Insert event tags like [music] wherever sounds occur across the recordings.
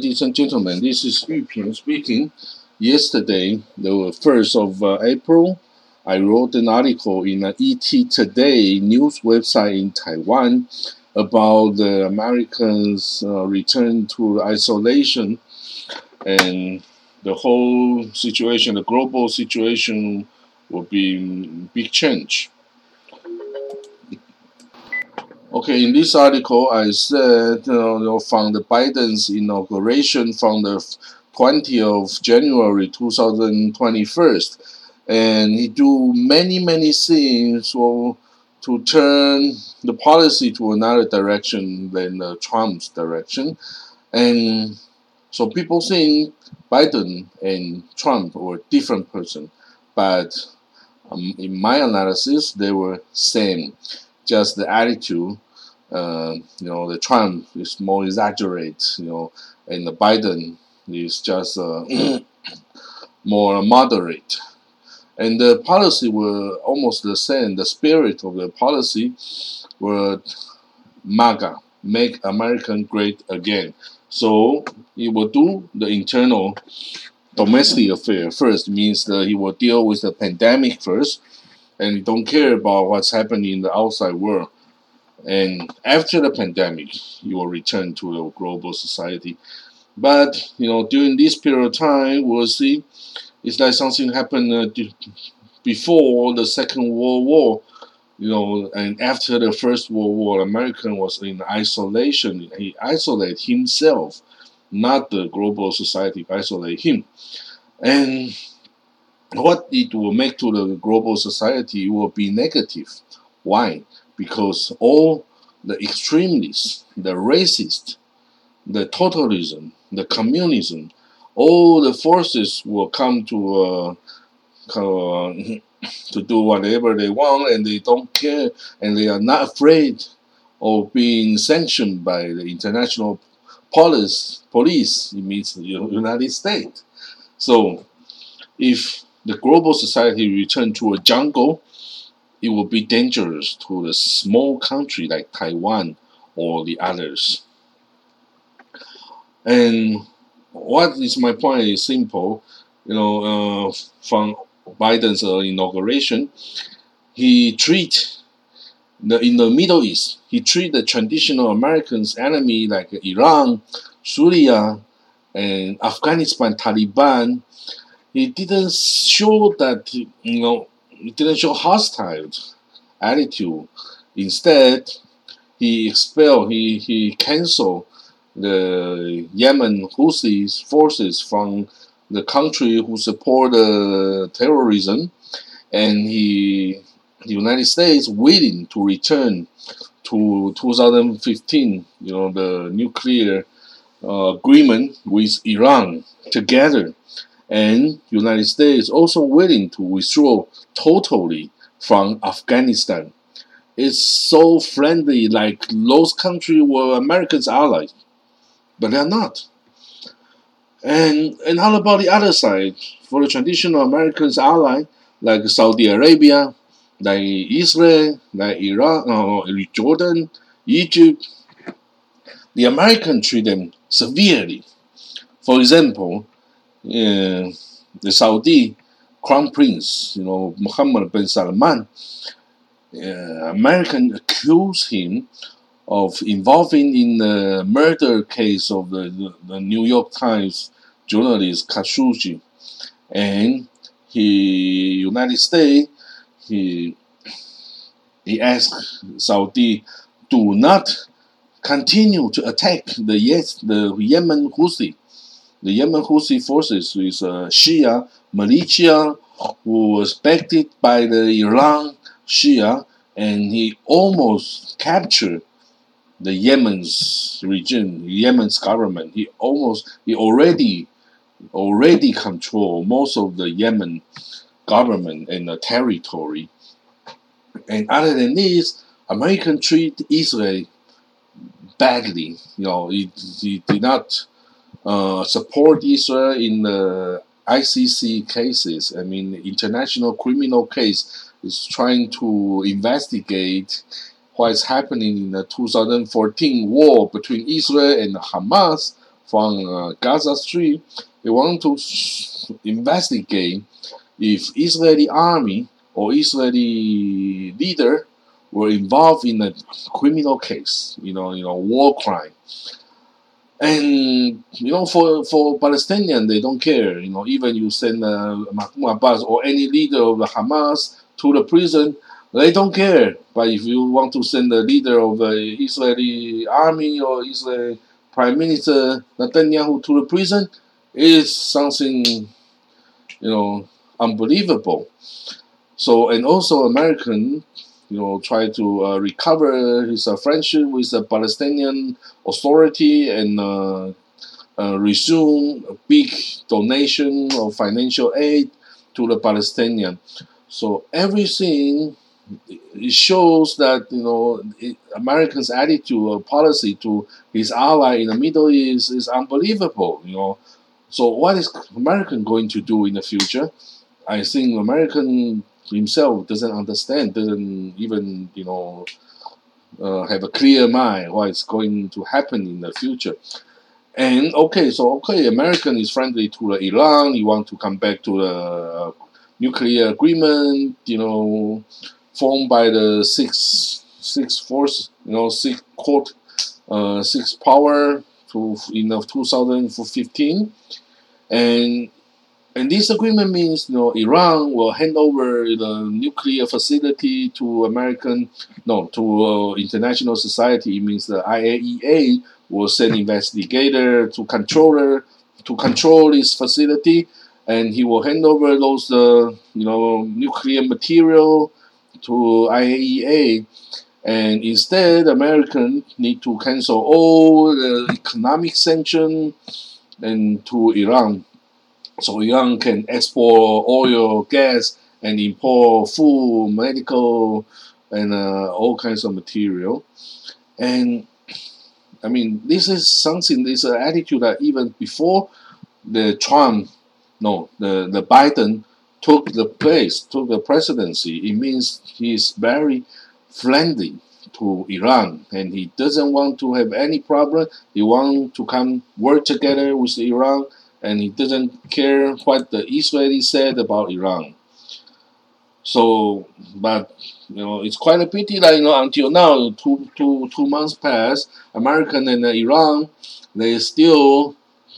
Ladies and gentlemen, this is Yu Ping speaking. Yesterday, the 1st of uh, April, I wrote an article in an ETtoday news website in Taiwan about the Americans' uh, return to isolation and the whole situation, the global situation will be big change. Okay, in this article, I said you know, from the Biden's inauguration from the 20th of January 2021, and he do many many things to turn the policy to another direction than uh, Trump's direction, and so people think Biden and Trump were different person, but um, in my analysis, they were same. Just the attitude, uh, you know, the Trump is more exaggerate, you know, and the Biden is just uh, [clears throat] more moderate. And the policy were almost the same. The spirit of the policy were MAGA, make American great again. So he will do the internal domestic affair first means that he will deal with the pandemic first and don't care about what's happening in the outside world. And after the pandemic you will return to the global society. But you know during this period of time we'll see it's like something happened uh, before the second world war you know and after the first world war american was in isolation. He isolated himself not the global society isolate him. And what it will make to the global society will be negative. Why? Because all the extremists, the racist, the totalism, the communism, all the forces will come to uh, uh, [laughs] to do whatever they want, and they don't care, and they are not afraid of being sanctioned by the international police, police, it means the United States. So if the global society return to a jungle, it will be dangerous to a small country like Taiwan or the others. And what is my point is simple. You know, uh, from Biden's uh, inauguration, he treat the, in the Middle East, he treated the traditional Americans enemy like Iran, Syria, and Afghanistan Taliban. He didn't show that you know he didn't show hostile attitude. Instead, he expelled, he he canceled the Yemen Houthi forces from the country who support uh, terrorism, and he the United States willing to return to 2015, you know, the nuclear uh, agreement with Iran together, and United States also willing to withdraw totally from Afghanistan. It's so friendly, like those countries were Americans' allies, but they're not. And and how about the other side? For the traditional Americans' ally, like Saudi Arabia, like Israel, like Iraq, or uh, Jordan, Egypt, the Americans treat them severely. For example, uh, the Saudi crown prince, you know, Mohammed bin Salman, uh, American accused him of involving in the murder case of the, the, the New York Times journalist Khashoggi, and he United States he he asked Saudi do not continue to attack the yes the Yemen Houthi. The Yemen Houthi forces is a uh, Shia militia who was backed by the Iran Shia and he almost captured the Yemen's regime, Yemen's government. He almost he already already control most of the Yemen government and the territory. And other than this, American treat Israel badly. You know, he, he did not uh, support Israel in the ICC cases. I mean, international criminal case is trying to investigate what is happening in the 2014 war between Israel and Hamas from uh, Gaza Strip. They want to investigate if Israeli army or Israeli leader were involved in a criminal case, you know, you know, war crime. And you know, for for Palestinian, they don't care. You know, even you send uh, Mahmoud Abbas or any leader of the Hamas to the prison, they don't care. But if you want to send the leader of the Israeli army or Israeli Prime Minister Netanyahu to the prison, is something, you know, unbelievable. So, and also American you know, try to uh, recover his uh, friendship with the Palestinian Authority and uh, uh, resume a big donation of financial aid to the Palestinian. So everything it shows that you know it, Americans' attitude or policy to his ally in the Middle East is unbelievable. You know, so what is American going to do in the future? I think American himself doesn't understand, doesn't even you know uh, have a clear mind what's going to happen in the future. And okay, so okay, American is friendly to Iran. You want to come back to the nuclear agreement, you know, formed by the six six force, you know, six court, uh, six power to in of 2015, and and this agreement means you know Iran will hand over the nuclear facility to American, no, to uh, international society. It means the IAEA will send investigator to control to control this facility, and he will hand over those uh, you know nuclear material to IAEA. And instead, Americans need to cancel all the economic sanction and to Iran so Iran can export oil, gas, and import food, medical, and uh, all kinds of material. And I mean, this is something, this is an attitude that even before the Trump, no, the, the Biden took the place, took the presidency, it means he's very friendly to Iran and he doesn't want to have any problem. He wants to come work together with Iran and he didn't care what the Israelis said about Iran. So, but you know, it's quite a pity that you know until now, two two two months passed, American and Iran, they still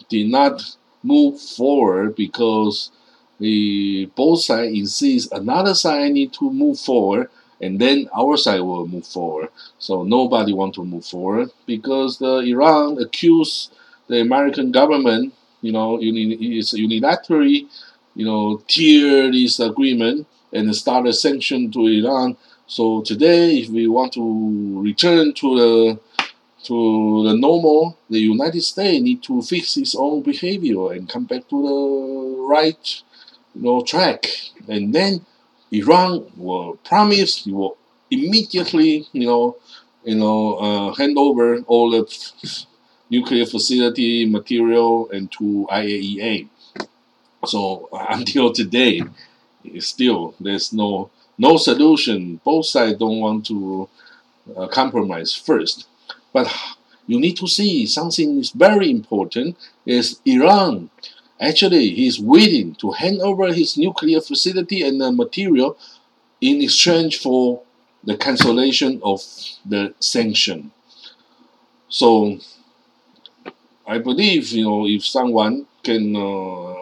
did not move forward because the both sides insist another side need to move forward and then our side will move forward. So nobody want to move forward because the Iran accused the American government you know, uni- it's unilaterally, you know, tear this agreement and start a sanction to Iran. So today, if we want to return to the to the normal, the United States need to fix its own behavior and come back to the right, you know, track. And then Iran will promise, you will immediately, you know, you know, uh, hand over all the nuclear facility material and to IAEA. So [laughs] until today, still there's no no solution. Both sides don't want to uh, compromise first, but you need to see something is very important. Is Iran actually he's willing to hand over his nuclear facility and the material in exchange for the cancellation of the sanction. So I believe you know if someone can uh,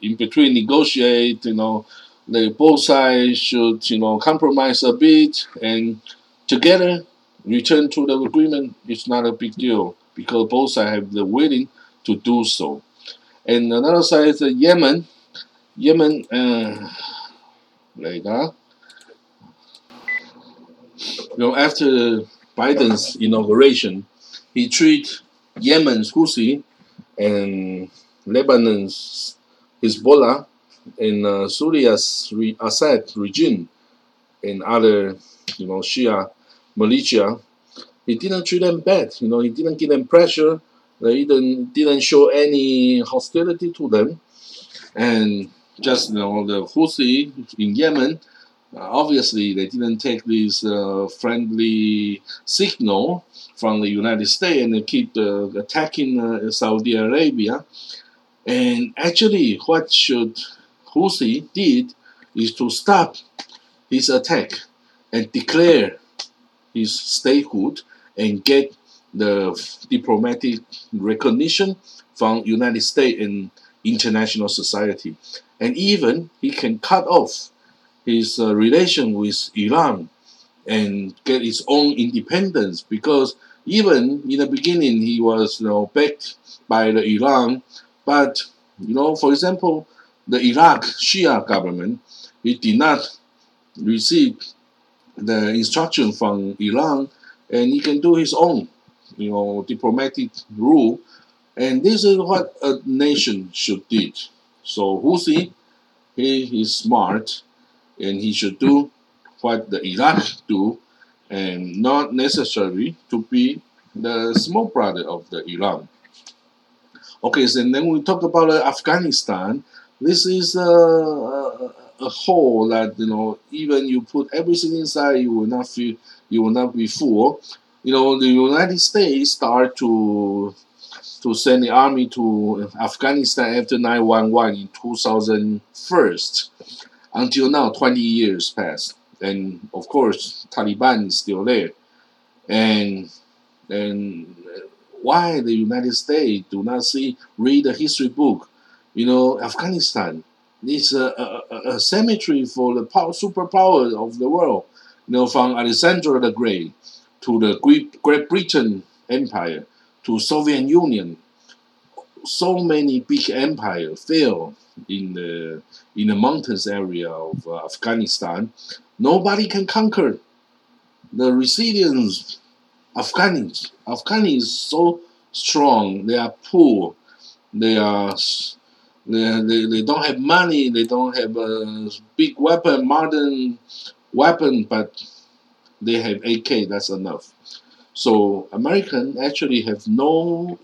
in between negotiate, you know, the both sides should you know compromise a bit and together return to the agreement. It's not a big deal because both sides have the willing to do so. And another side is Yemen. Yemen, uh, like that. You know, after Biden's inauguration, he treated Yemen's Houthi and Lebanon's Hezbollah and uh, Syria's re- Assad regime and other, you know, Shia militia, he didn't treat them bad. You know, he didn't give them pressure. They didn't didn't show any hostility to them, and just you know the Houthi in Yemen, obviously, they didn't take this uh, friendly signal from the United States and they keep uh, attacking uh, Saudi Arabia. And actually, what should Houthi did is to stop his attack and declare his statehood and get the diplomatic recognition from United States and international society. And even he can cut off his uh, relation with Iran and get his own independence because even in the beginning he was you know backed by the Iran, but you know for example the Iraq Shia government he did not receive the instruction from Iran and he can do his own you know diplomatic rule. And this is what a nation should do. So Houthi he is smart and he should do what the Iraq do and not necessarily to be the small brother of the Iran. Okay, so then we talk about uh, Afghanistan. This is a, a, a hole that you know even you put everything inside, you will not feel you will not be full. You know the United States start to to send the army to Afghanistan after 911 in 2001 until now, 20 years passed. And of course, Taliban is still there. And and why the United States do not see read the history book? You know, Afghanistan is a, a, a cemetery for the power, superpower of the world. You know, from Alexander the Great to the Great, Great Britain Empire to Soviet Union, so many big empires fell in the in the mountains area of uh, Afghanistan. Nobody can conquer the resilience. Afghans, Afghans so strong. They are poor. They are they, they, they don't have money. They don't have a big weapon, modern weapon, but they have AK. That's enough. So American actually have no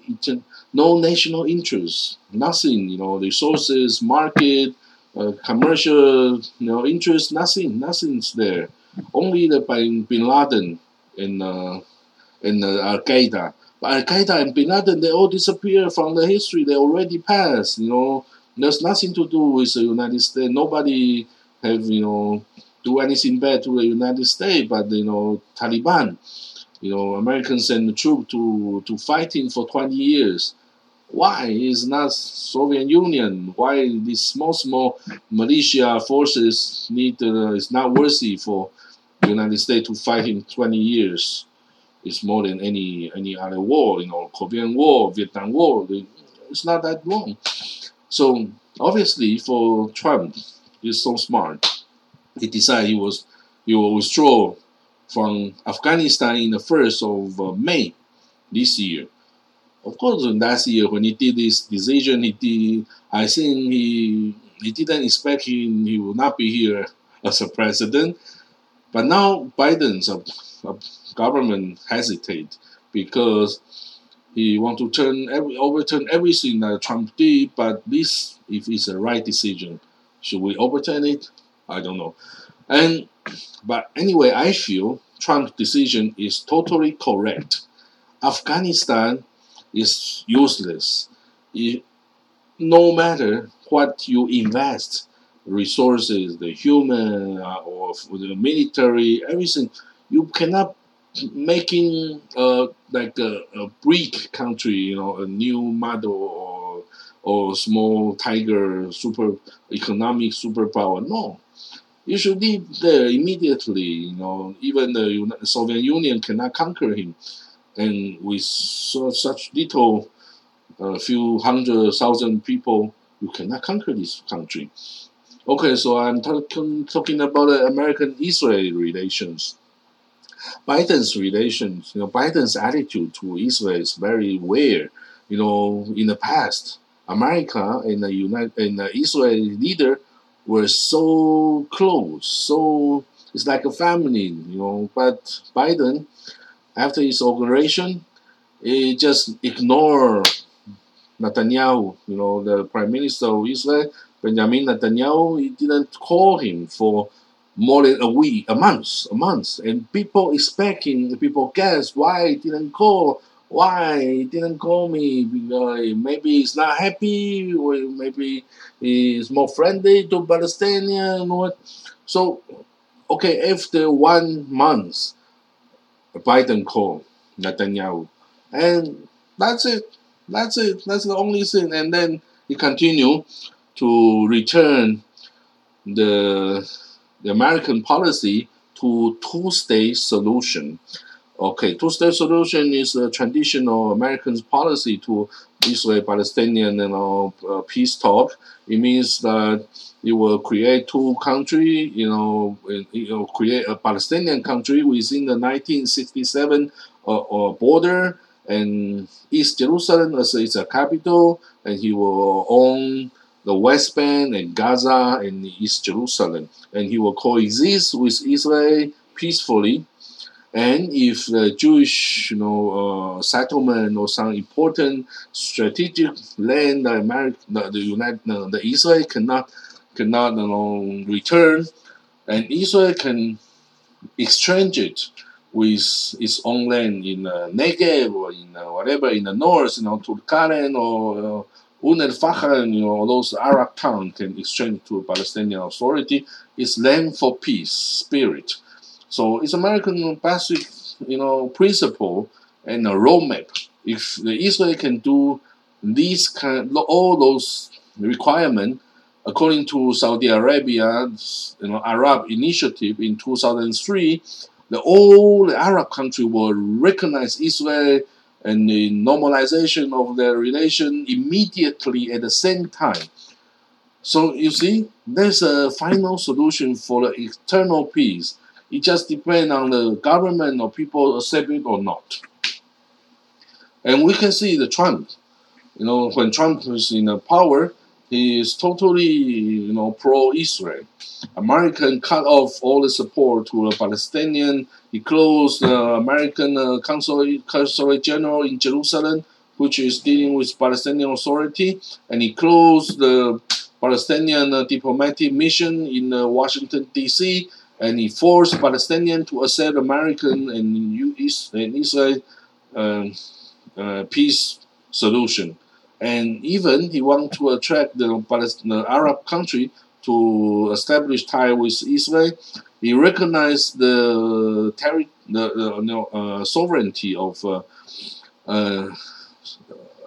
no national interest, nothing. You know, resources, market, uh, commercial, you know, interest, nothing, nothing's there. Only the Bin, Bin Laden and uh, and uh, Al Qaeda. But Al Qaeda and Bin Laden, they all disappear from the history. They already passed. You know, there's nothing to do with the United States. Nobody have you know do anything bad to the United States, but you know Taliban you know, Americans send the troop to, to fighting for 20 years. Why is not Soviet Union? Why these small, small militia forces need uh, is not worthy for the United States to fight in 20 years? It's more than any any other war, you know, Korean War, Vietnam War. It's not that long. So obviously, for Trump, he's so smart. He decided he was he will withdraw from Afghanistan in the first of uh, May this year. Of course, last year when he did this decision, he did. I think he he didn't expect he, he will not be here [laughs] as a president. But now Biden's government hesitate because he want to turn every, overturn everything that Trump did. But this, if it's the right decision, should we overturn it? I don't know. And but anyway, I feel Trump's decision is totally correct. Afghanistan is useless. It, no matter what you invest, resources, the human uh, or the military, everything, you cannot making uh, like a, a BRIC country, you know, a new model or or small tiger super economic superpower. No, you should leave there immediately. You know, even the Soviet Union cannot conquer him, and with so, such little, a uh, few hundred thousand people, you cannot conquer this country. Okay, so I'm talking talking about the American-Israel relations. Biden's relations, you know, Biden's attitude to Israel is very weird. You know, in the past, America and the United and the Israeli leader were so close, so it's like a family, you know. But Biden, after his inauguration, he just ignored Netanyahu, you know, the prime minister of Israel, Benjamin Netanyahu. He didn't call him for more than a week, a month, a month, and people expecting, people guess why he didn't call, why he didn't call me because maybe he's not happy, or maybe he's more friendly to Palestinian, what? So, okay, after one month, Biden called Netanyahu, and that's it. That's it. That's the only thing. And then he continued to return the the American policy to two-state solution. Okay, two-state solution is a traditional American policy to Israel-Palestinian you know, uh, peace talk. It means that it will create two country, you know, it will create a Palestinian country within the 1967 uh, uh, border, and East Jerusalem as its a capital, and he will own the West Bank and Gaza and East Jerusalem, and he will coexist with Israel peacefully. And if the Jewish, you know, uh, settlement or some important strategic land that America, the, the United, uh, the Israel cannot cannot you know, return, and Israel can exchange it with its own land in uh, Negev or in uh, whatever in the north, you know, Tulkarem or uh, Un el Fahar, you know, those Arab towns can exchange to Palestinian Authority. It's land for peace, spirit. So it's American basic, you know, principle and a roadmap. If the Israel can do these kind, all those requirements, according to Saudi Arabia's, you know, Arab initiative in 2003, the all the Arab country will recognize Israel and the normalization of their relation immediately at the same time. So you see, there's a final solution for the eternal peace. It just depends on the government or people accept it or not. And we can see the Trump. You know, when Trump was in power, he is totally, you know, pro-Israel. American cut off all the support to the Palestinian. He closed the American uh, consulate, consulate general in Jerusalem, which is dealing with Palestinian Authority, and he closed the Palestinian uh, diplomatic mission in uh, Washington D.C. and he forced Palestinians to accept American and, U.S. and Israel um, uh, peace solution and even he wanted to attract the, the Arab country to establish tie with Israel. He recognized the, terri- the, the uh, sovereignty of uh, uh,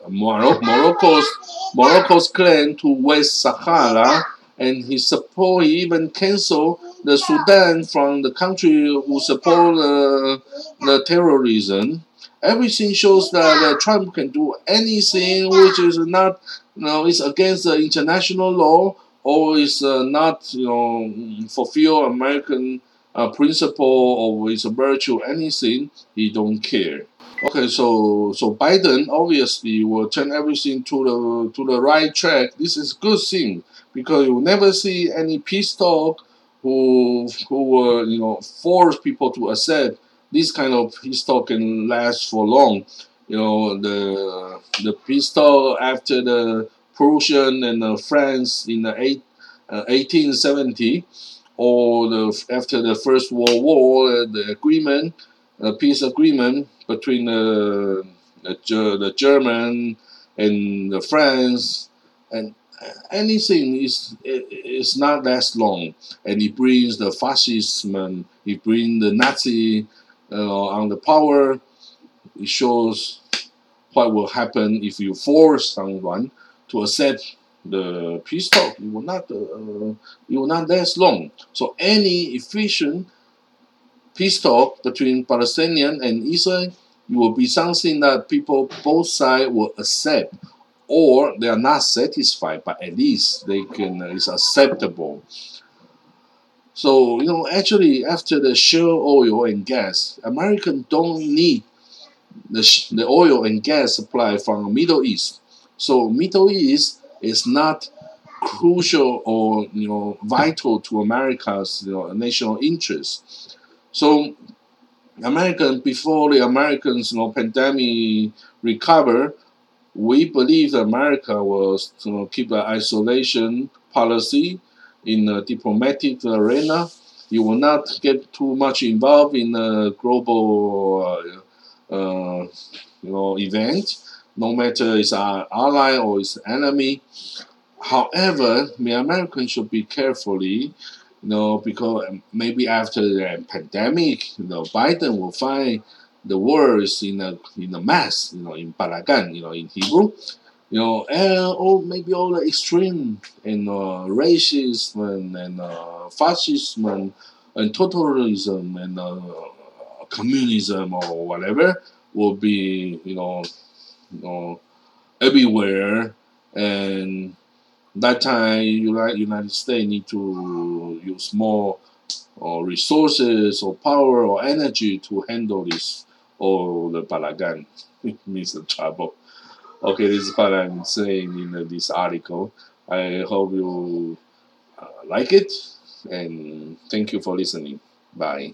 Morocco's Morocco's claim to West Sahara, and he support he even canceled the Sudan from the country who support uh, the terrorism everything shows that uh, Trump can do anything which is not, you know, is against the international law or is uh, not, you know, fulfill American uh, principle or is a virtue, anything, he don't care. Okay, so so Biden obviously will turn everything to the to the right track. This is good thing because you never see any peace talk who who you know force people to accept this kind of peace talk can last for long. You know, the the peace talk after the Prussian and the France in the eight, uh, 1870, or the after the First World War, uh, the agreement, uh, peace agreement between the the, the German and the France and anything is is not that long, and it brings the fascism, it brings the Nazi uh, on the power. It shows what will happen if you force someone to accept the peace talk. It will not. Uh, it will not last long. So any efficient peace talk between Palestinian and Israel it will be something that people both sides will accept or they are not satisfied but at least they can it's acceptable so, you know, actually, after the shale oil and gas, Americans don't need the, the oil and gas supply from the Middle East. So, Middle East is not crucial or, you know, vital to America's you know, national interest. So, American, before the Americans, you know, pandemic recover, we believe that America know, keep an isolation policy in the diplomatic arena you will not get too much involved in the global, uh, uh, you know, event, no matter it's our ally or it's enemy. However, the Americans should be carefully, you know, because maybe after the pandemic, you know, Biden will find the words in a in a mass, you know, in Balagan, you know, in Hebrew, you know, and or maybe all the extreme and uh, racism and, and uh, fascism and, and totalism and uh, communism or whatever will be, you know, you know, everywhere. And that time United United States need to use more or resources or power or energy to handle this or the balagan means [laughs] the trouble. Okay, this is what I'm saying in this article. I hope you uh, like it and thank you for listening. Bye.